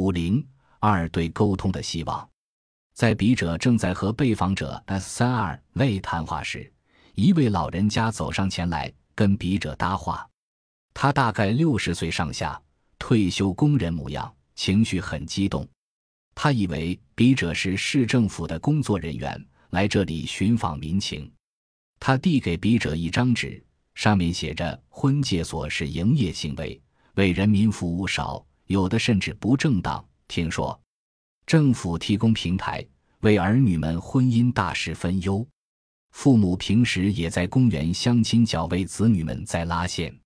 五零二对沟通的希望。在笔者正在和被访者 S 三二类谈话时，一位老人家走上前来跟笔者搭话。他大概六十岁上下，退休工人模样，情绪很激动。他以为笔者是市政府的工作人员，来这里寻访民情。他递给笔者一张纸，上面写着：“婚介所是营业行为，为人民服务少，有的甚至不正当。听说政府提供平台，为儿女们婚姻大事分忧。父母平时也在公园相亲角，为子女们在拉线。”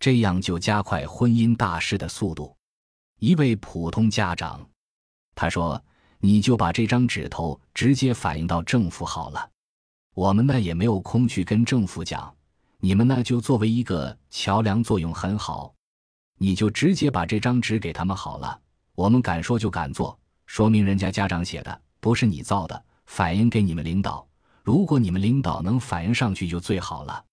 这样就加快婚姻大事的速度。一位普通家长，他说：“你就把这张纸头直接反映到政府好了。我们呢也没有空去跟政府讲，你们呢就作为一个桥梁作用很好。你就直接把这张纸给他们好了。我们敢说就敢做，说明人家家长写的不是你造的，反映给你们领导。如果你们领导能反映上去，就最好了。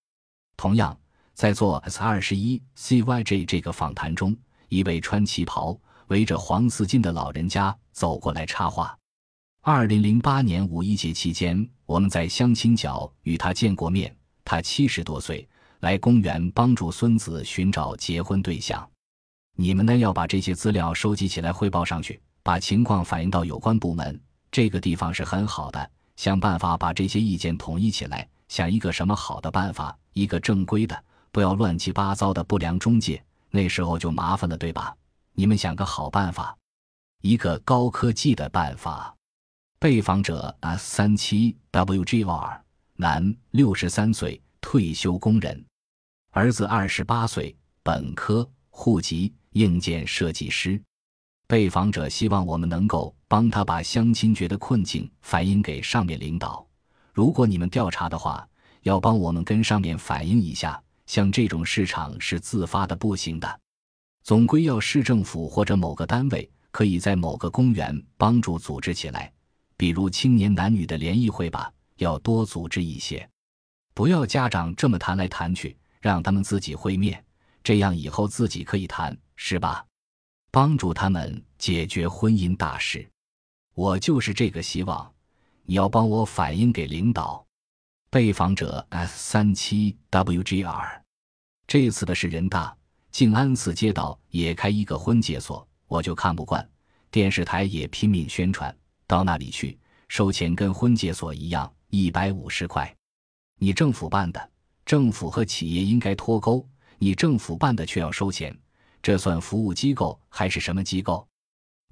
同样。”在做 S 二十一 CYJ 这个访谈中，一位穿旗袍、围着黄丝巾的老人家走过来插话。二零零八年五一节期间，我们在相亲角与他见过面。他七十多岁，来公园帮助孙子寻找结婚对象。你们呢要把这些资料收集起来汇报上去，把情况反映到有关部门。这个地方是很好的，想办法把这些意见统一起来，想一个什么好的办法，一个正规的。不要乱七八糟的不良中介，那时候就麻烦了，对吧？你们想个好办法，一个高科技的办法。被访者 S 三七 WGR 男，六十三岁，退休工人，儿子二十八岁，本科，户籍硬件设计师。被访者希望我们能够帮他把相亲角的困境反映给上面领导。如果你们调查的话，要帮我们跟上面反映一下。像这种市场是自发的不行的，总归要市政府或者某个单位可以在某个公园帮助组织起来，比如青年男女的联谊会吧，要多组织一些，不要家长这么谈来谈去，让他们自己会面，这样以后自己可以谈，是吧？帮助他们解决婚姻大事，我就是这个希望，你要帮我反映给领导。被访者 S 三七 WGR。这次的是人大静安寺街道也开一个婚介所，我就看不惯。电视台也拼命宣传，到那里去收钱跟婚介所一样，一百五十块。你政府办的，政府和企业应该脱钩，你政府办的却要收钱，这算服务机构还是什么机构？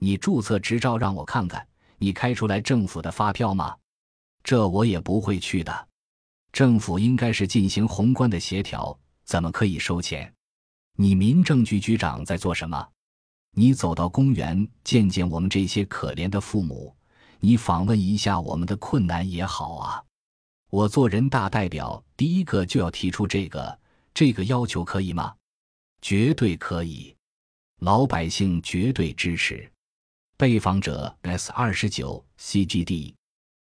你注册执照让我看看，你开出来政府的发票吗？这我也不会去的。政府应该是进行宏观的协调。怎么可以收钱？你民政局局长在做什么？你走到公园见见我们这些可怜的父母，你访问一下我们的困难也好啊。我做人大代表，第一个就要提出这个这个要求，可以吗？绝对可以，老百姓绝对支持。被访者 S 二十九 CGD